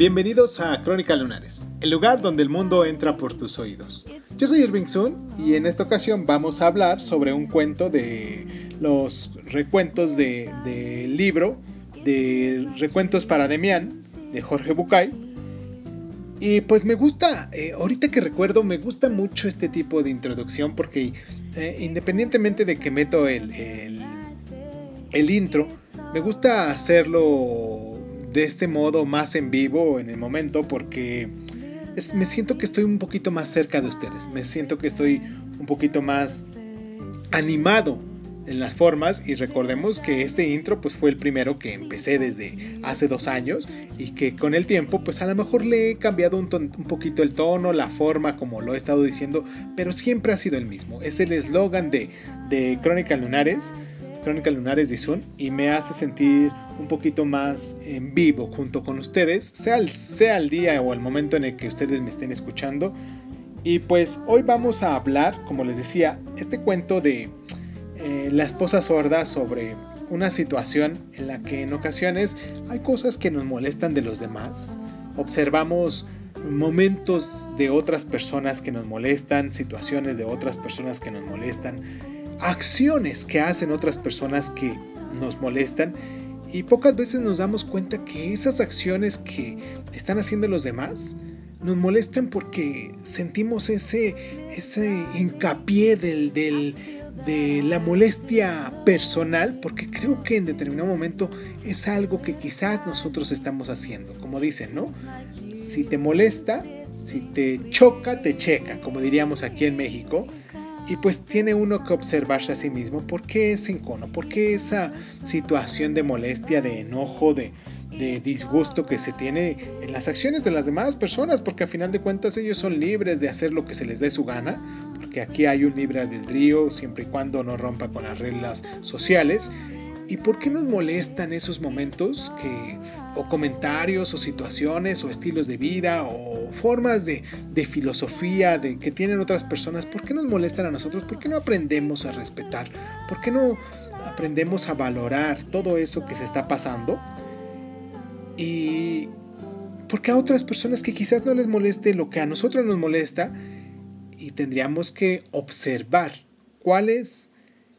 Bienvenidos a Crónica Lunares, el lugar donde el mundo entra por tus oídos. Yo soy Irving Sun y en esta ocasión vamos a hablar sobre un cuento de los recuentos del de libro de Recuentos para Demián de Jorge Bucay. Y pues me gusta, eh, ahorita que recuerdo, me gusta mucho este tipo de introducción porque eh, independientemente de que meto el, el intro, me gusta hacerlo de este modo más en vivo en el momento porque me siento que estoy un poquito más cerca de ustedes, me siento que estoy un poquito más animado en las formas. Y recordemos que este intro pues fue el primero que empecé desde hace dos años y que con el tiempo pues a lo mejor le he cambiado un, poquito el tono, la forma como lo he estado diciendo, pero siempre ha sido el mismo, es el eslogan de, de Crónica Lunares Crónica Lunares de Zoom y me hace sentir un poquito más en vivo junto con ustedes, sea el, sea el día o el momento en el que ustedes me estén escuchando. Y pues hoy vamos a hablar, como les decía, este cuento de eh, la esposa sorda sobre una situación en la que en ocasiones hay cosas que nos molestan de los demás. Observamos momentos de otras personas que nos molestan, situaciones de otras personas que nos molestan acciones que hacen otras personas que nos molestan y pocas veces nos damos cuenta que esas acciones que están haciendo los demás nos molestan porque sentimos ese, ese hincapié del, del, de la molestia personal, porque creo que en determinado momento es algo que quizás nosotros estamos haciendo. Como dicen, ¿no? Si te molesta, si te choca, te checa, como diríamos aquí en México. Y pues tiene uno que observarse a sí mismo por qué ese encono, por qué esa situación de molestia, de enojo, de, disgusto que se tiene en las acciones de las demás personas, porque a final de cuentas ellos son libres de hacer lo que se les dé su gana, porque aquí hay un libre albedrío siempre y cuando no rompa con las reglas sociales. ¿Y por qué nos molestan esos momentos que, o comentarios, o situaciones, o estilos de vida, o formas de, filosofía de, que tienen otras personas? ¿Por qué nos molestan a nosotros? ¿Por qué no aprendemos a respetar? ¿Por qué no aprendemos a valorar todo eso que se está pasando? Y porque a otras personas que quizás no les moleste lo que a nosotros nos molesta, y tendríamos que observar cuál es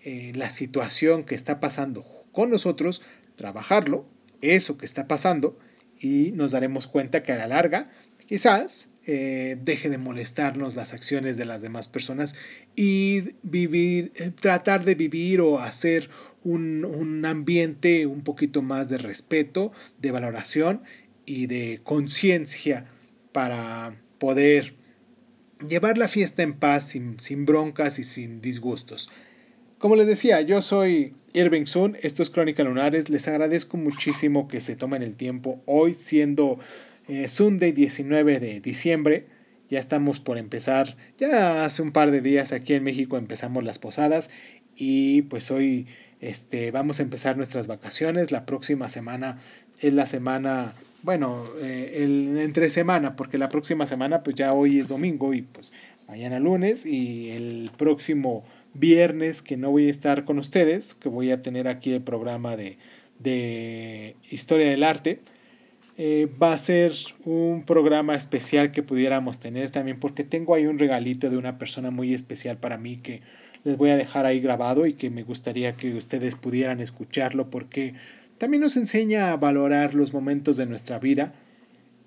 eh, la situación que está pasando con nosotros, trabajarlo, eso que está pasando, y nos daremos cuenta que a la larga quizás eh, deje de molestarnos las acciones de las demás personas y vivir, eh, tratar de vivir o hacer un, un, ambiente un poquito más de respeto, de valoración y de conciencia para poder llevar la fiesta en paz sin, sin broncas y sin disgustos. Como les decía, yo soy Irving Sun, esto es Crónica Lunares, les agradezco muchísimo que se tomen el tiempo hoy siendo eh, Sunday 19 de diciembre. Ya estamos por empezar, ya hace un par de días aquí en México empezamos las posadas y pues hoy este, vamos a empezar nuestras vacaciones. La próxima semana es la semana, bueno, eh, el, entre semana, porque la próxima semana pues ya hoy es domingo y pues mañana lunes y el próximo viernes que no voy a estar con ustedes, que voy a tener aquí el programa de, de Historia del Arte. Eh, va a ser un programa especial que pudiéramos tener también porque tengo ahí un regalito de una persona muy especial para mí que les voy a dejar ahí grabado y que me gustaría que ustedes pudieran escucharlo porque también nos enseña a valorar los momentos de nuestra vida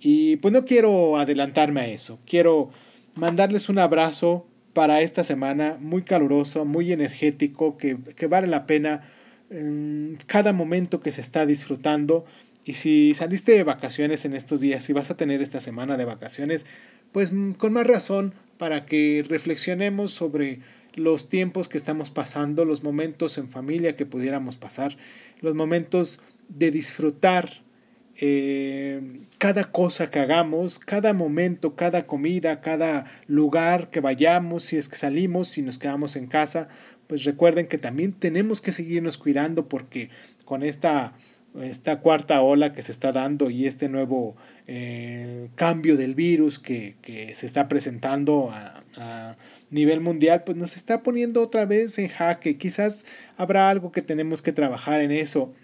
y pues no quiero adelantarme a eso, quiero mandarles un abrazo para esta semana, muy caluroso, muy energético, que, vale la pena en cada momento que se está disfrutando. Y si saliste de vacaciones en estos días, si vas a tener esta semana de vacaciones, pues mm, con más razón para que reflexionemos sobre los tiempos que estamos pasando, los momentos en familia que pudiéramos pasar, los momentos de disfrutar eh, cada cosa que hagamos, cada momento, cada comida, cada lugar que vayamos, si es que salimos, si nos quedamos en casa, pues recuerden que también tenemos que seguirnos cuidando porque con esta, esta cuarta ola que se está dando y este nuevo eh, cambio del virus que, se está presentando a, a nivel mundial, pues nos está poniendo otra vez en jaque. Quizás habrá algo que tenemos que trabajar en eso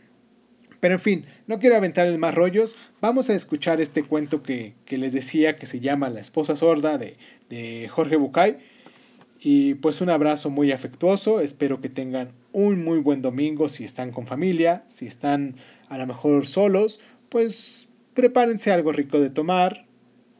Pero en fin, no quiero aventar más rollos, vamos a escuchar este cuento que, les decía que se llama La esposa sorda de, de Jorge Bucay. Y pues un abrazo muy afectuoso, espero que tengan un muy buen domingo si están con familia, si están a lo mejor solos, pues prepárense algo rico de tomar,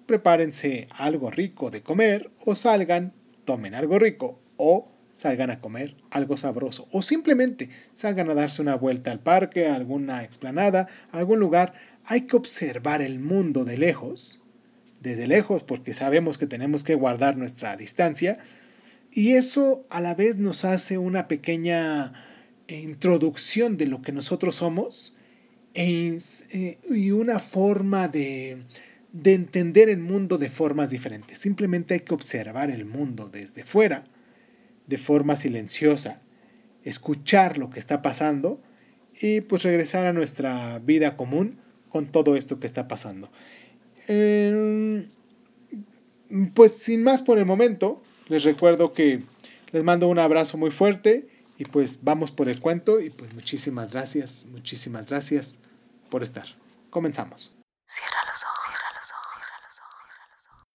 prepárense algo rico de comer o salgan, tomen algo rico o salgan a comer algo sabroso o simplemente salgan a darse una vuelta al parque, a alguna explanada, a algún lugar. Hay que observar el mundo de lejos, desde lejos porque sabemos que tenemos que guardar nuestra distancia y eso a la vez nos hace una pequeña introducción de lo que nosotros somos e eh, y una forma de, de entender el mundo de formas diferentes. Simplemente hay que observar el mundo desde fuera, de forma silenciosa, escuchar lo que está pasando y pues regresar a nuestra vida común con todo esto que está pasando. Em, pues sin más por el momento, les recuerdo que les mando un abrazo muy fuerte y pues vamos por el cuento y pues muchísimas gracias, muchísimas gracias por estar. Comenzamos. Cierra los ojos, cierra los ojos, cierra los ojos.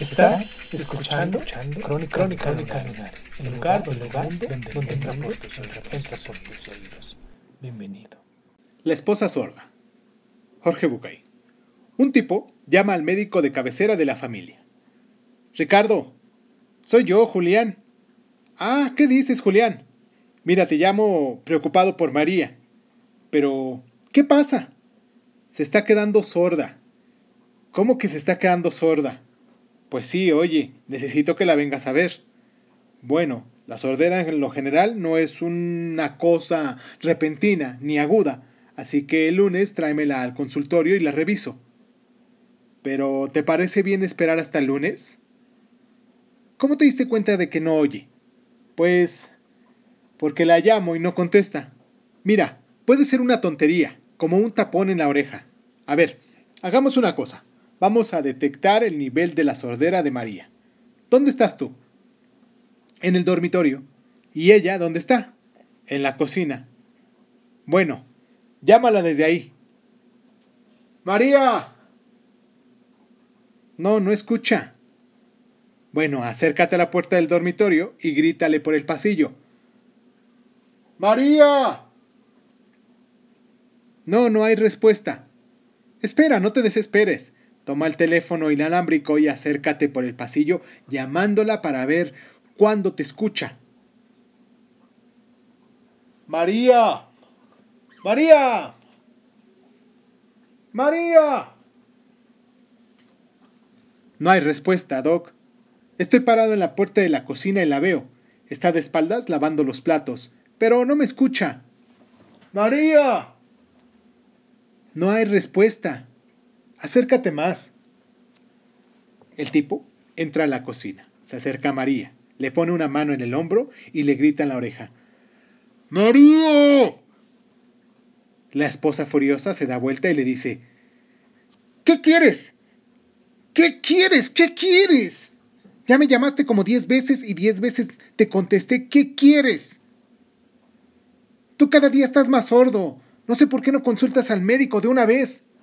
Estás escuchando, Crónica, Crónica, Crónica el lugar, donde, donde, donde entra por tus, tus oídos. Bienvenido. La esposa sorda. Jorge Bucay. Un tipo llama al médico de cabecera de la familia. Ricardo, soy yo, Julián. Ah, ¿qué dices, Julián? Mira, te llamo preocupado por María. Pero, ¿qué pasa? Se está quedando sorda. ¿Cómo que se está quedando sorda? Pues sí, oye, necesito que la vengas a ver. Bueno, la sordera en lo general no es una cosa repentina ni aguda, así que el lunes tráemela al consultorio y la reviso. Pero, ¿te parece bien esperar hasta el lunes? ¿Cómo te diste cuenta de que no oye? Pues... porque la llamo y no contesta. Mira, puede ser una tontería, como un tapón en la oreja. A ver, hagamos una cosa vamos a detectar el nivel de la sordera de María. ¿Dónde estás tú? En el dormitorio. ¿Y ella dónde está? En la cocina. Bueno, llámala desde ahí. María. No, no escucha. Bueno, acércate a la puerta del dormitorio y grítale por el pasillo. María. No, no hay respuesta. Espera, no te desesperes. Toma el teléfono inalámbrico y acércate por el pasillo llamándola para ver cuándo te escucha. María. María. María. No hay respuesta, Doc. Estoy parado en la puerta de la cocina y la veo. Está de espaldas lavando los platos, pero no me escucha. María. No hay respuesta. Acércate más. El tipo entra a la cocina, se acerca a María, le pone una mano en el hombro y le grita en la oreja. ¡María! La esposa furiosa se da vuelta y le dice, ¿Qué quieres? ¿Qué quieres? ¿Qué quieres? Ya me llamaste como diez veces y diez veces te contesté, ¿qué quieres? Tú cada día estás más sordo. No sé por qué no consultas al médico de una vez.